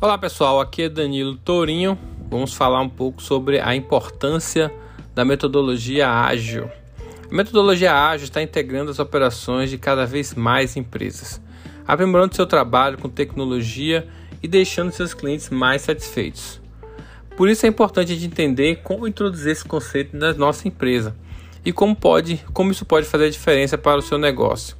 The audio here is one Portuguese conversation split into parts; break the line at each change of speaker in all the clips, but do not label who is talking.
Olá pessoal, aqui é Danilo Tourinho. Vamos falar um pouco sobre a importância da metodologia ágil. A metodologia ágil está integrando as operações de cada vez mais empresas, aprimorando seu trabalho com tecnologia e deixando seus clientes mais satisfeitos. Por isso é importante a gente entender como introduzir esse conceito na nossa empresa e como pode, como isso pode fazer diferença para o seu negócio.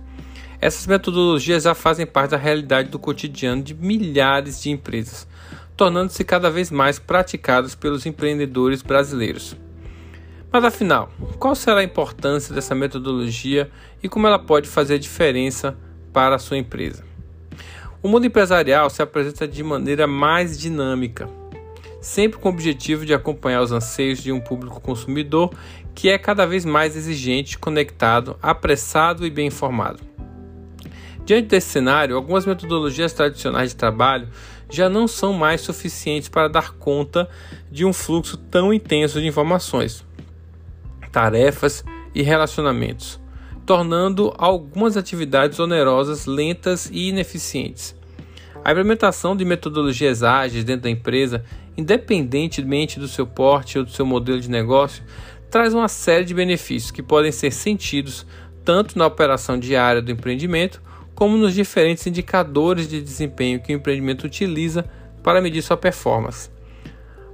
Essas metodologias já fazem parte da realidade do cotidiano de milhares de empresas, tornando-se cada vez mais praticadas pelos empreendedores brasileiros. Mas afinal, qual será a importância dessa metodologia e como ela pode fazer diferença para a sua empresa? O mundo empresarial se apresenta de maneira mais dinâmica, sempre com o objetivo de acompanhar os anseios de um público consumidor que é cada vez mais exigente, conectado, apressado e bem informado. Diante desse cenário, algumas metodologias tradicionais de trabalho já não são mais suficientes para dar conta de um fluxo tão intenso de informações, tarefas e relacionamentos, tornando algumas atividades onerosas, lentas e ineficientes. A implementação de metodologias ágeis dentro da empresa, independentemente do seu porte ou do seu modelo de negócio, traz uma série de benefícios que podem ser sentidos tanto na operação diária do empreendimento como nos diferentes indicadores de desempenho que o empreendimento utiliza para medir sua performance.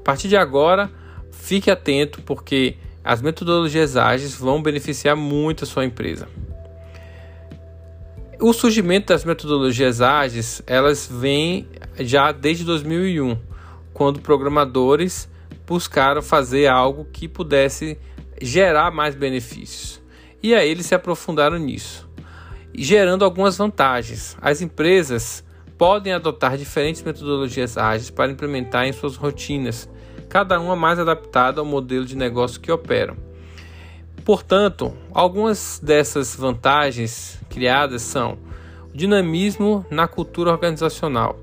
A partir de agora, fique atento porque as metodologias ágeis vão beneficiar muito a sua empresa. O surgimento das metodologias ágeis, elas vêm já desde 2001, quando programadores buscaram fazer algo que pudesse gerar mais benefícios. E aí eles se aprofundaram nisso gerando algumas vantagens. As empresas podem adotar diferentes metodologias ágeis para implementar em suas rotinas, cada uma mais adaptada ao modelo de negócio que operam. Portanto, algumas dessas vantagens criadas são o dinamismo na cultura organizacional.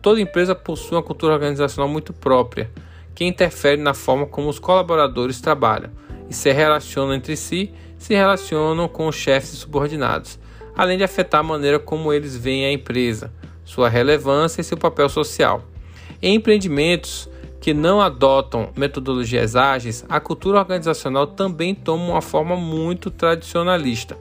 Toda empresa possui uma cultura organizacional muito própria, que interfere na forma como os colaboradores trabalham e se relacionam entre si, se relacionam com os chefes e subordinados além de afetar a maneira como eles veem a empresa, sua relevância e seu papel social. Em empreendimentos que não adotam metodologias ágeis, a cultura organizacional também toma uma forma muito tradicionalista.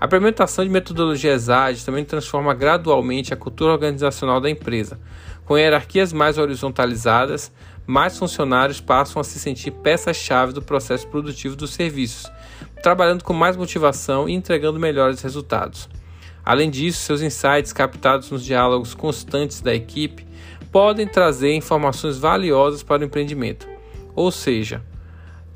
A implementação de metodologias ágeis também transforma gradualmente a cultura organizacional da empresa. Com hierarquias mais horizontalizadas, mais funcionários passam a se sentir peças-chave do processo produtivo dos serviços, trabalhando com mais motivação e entregando melhores resultados. Além disso, seus insights captados nos diálogos constantes da equipe podem trazer informações valiosas para o empreendimento. Ou seja,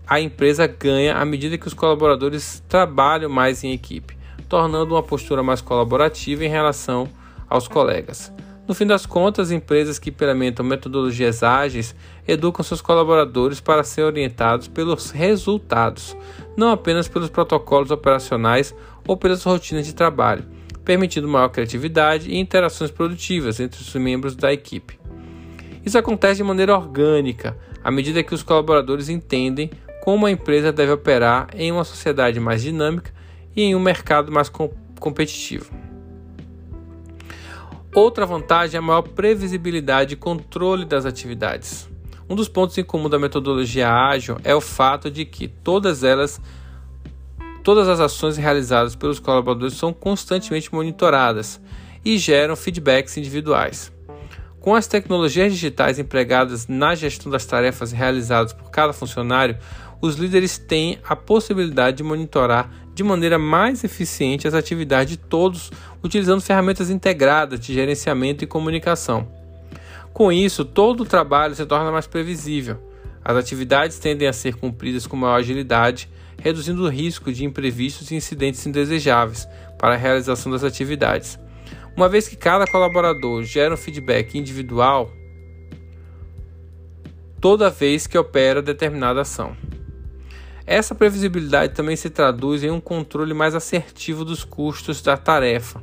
a empresa ganha à medida que os colaboradores trabalham mais em equipe, tornando uma postura mais colaborativa em relação aos colegas. No fim das contas, empresas que implementam metodologias ágeis educam seus colaboradores para serem orientados pelos resultados, não apenas pelos protocolos operacionais ou pelas rotinas de trabalho, permitindo maior criatividade e interações produtivas entre os membros da equipe. Isso acontece de maneira orgânica, à medida que os colaboradores entendem como a empresa deve operar em uma sociedade mais dinâmica e em um mercado mais competitivo. Outra vantagem é a maior previsibilidade e controle das atividades. Um dos pontos em comum da metodologia ágil é o fato de que todas elas todas as ações realizadas pelos colaboradores são constantemente monitoradas e geram feedbacks individuais. Com as tecnologias digitais empregadas na gestão das tarefas realizadas por cada funcionário, os líderes têm a possibilidade de monitorar de maneira mais eficiente as atividades de todos, utilizando ferramentas integradas de gerenciamento e comunicação. Com isso, todo o trabalho se torna mais previsível. As atividades tendem a ser cumpridas com maior agilidade, reduzindo o risco de imprevistos e incidentes indesejáveis para a realização das atividades. Uma vez que cada colaborador gera um feedback individual toda vez que opera determinada ação. Essa previsibilidade também se traduz em um controle mais assertivo dos custos da tarefa.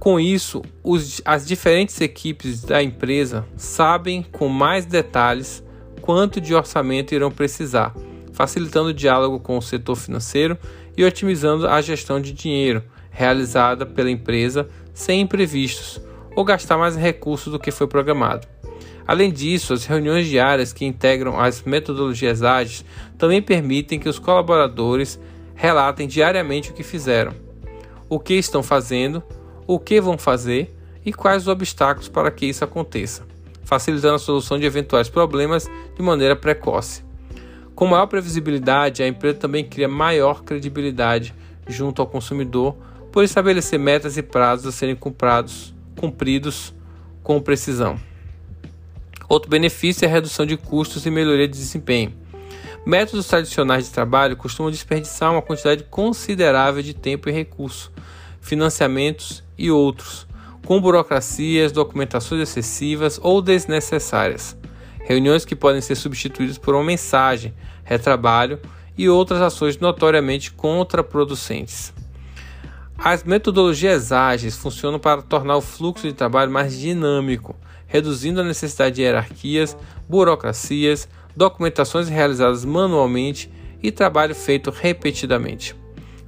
Com isso, os, as diferentes equipes da empresa sabem com mais detalhes quanto de orçamento irão precisar, facilitando o diálogo com o setor financeiro e otimizando a gestão de dinheiro realizada pela empresa sem imprevistos ou gastar mais recursos do que foi programado. Além disso, as reuniões diárias que integram as metodologias ágeis também permitem que os colaboradores relatem diariamente o que fizeram, o que estão fazendo, o que vão fazer e quais os obstáculos para que isso aconteça, facilitando a solução de eventuais problemas de maneira precoce. Com maior previsibilidade, a empresa também cria maior credibilidade junto ao consumidor por estabelecer metas e prazos a serem cumpridos, cumpridos com precisão. Outro benefício é a redução de custos e melhoria de desempenho. Métodos tradicionais de trabalho costumam desperdiçar uma quantidade considerável de tempo e recurso, financiamentos e outros, com burocracias, documentações excessivas ou desnecessárias. Reuniões que podem ser substituídas por uma mensagem, retrabalho e outras ações notoriamente contraproducentes. As metodologias ágeis funcionam para tornar o fluxo de trabalho mais dinâmico, reduzindo a necessidade de hierarquias, burocracias, documentações realizadas manualmente e trabalho feito repetidamente.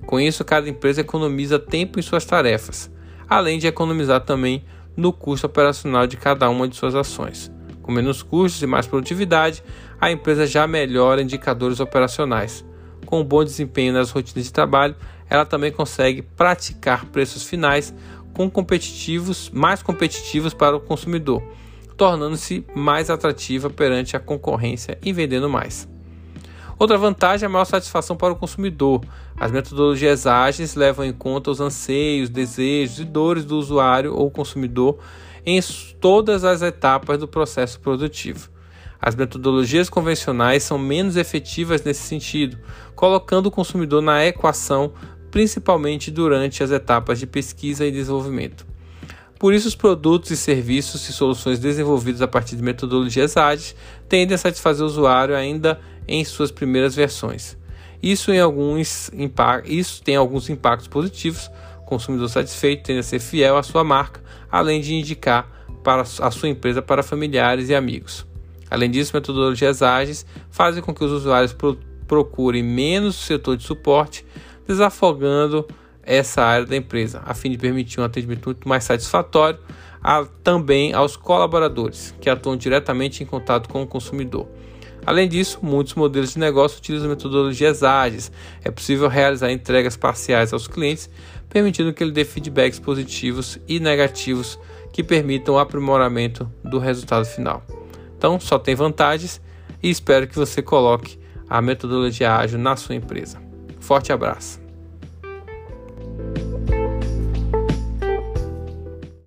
Com isso, cada empresa economiza tempo em suas tarefas, além de economizar também no custo operacional de cada uma de suas ações. Com menos custos e mais produtividade, a empresa já melhora indicadores operacionais. Com um bom desempenho nas rotinas de trabalho, ela também consegue praticar preços finais com competitivos, mais competitivos para o consumidor, tornando-se mais atrativa perante a concorrência e vendendo mais. Outra vantagem é a maior satisfação para o consumidor. As metodologias ágeis levam em conta os anseios, desejos e dores do usuário ou consumidor em todas as etapas do processo produtivo. As metodologias convencionais são menos efetivas nesse sentido, colocando o consumidor na equação, principalmente durante as etapas de pesquisa e desenvolvimento. Por isso, os produtos e serviços e soluções desenvolvidos a partir de metodologias ágeis tendem a satisfazer o usuário ainda em suas primeiras versões. Isso, em alguns, isso tem alguns impactos positivos. O consumidor satisfeito tende a ser fiel à sua marca, além de indicar para a sua empresa para familiares e amigos. Além disso, metodologias ágeis fazem com que os usuários procurem menos o setor de suporte, desafogando essa área da empresa, a fim de permitir um atendimento muito mais satisfatório a, também aos colaboradores, que atuam diretamente em contato com o consumidor. Além disso, muitos modelos de negócio utilizam metodologias ágeis. É possível realizar entregas parciais aos clientes, permitindo que ele dê feedbacks positivos e negativos que permitam o aprimoramento do resultado final. Então, só tem vantagens e espero que você coloque a metodologia ágil na sua empresa. Forte abraço!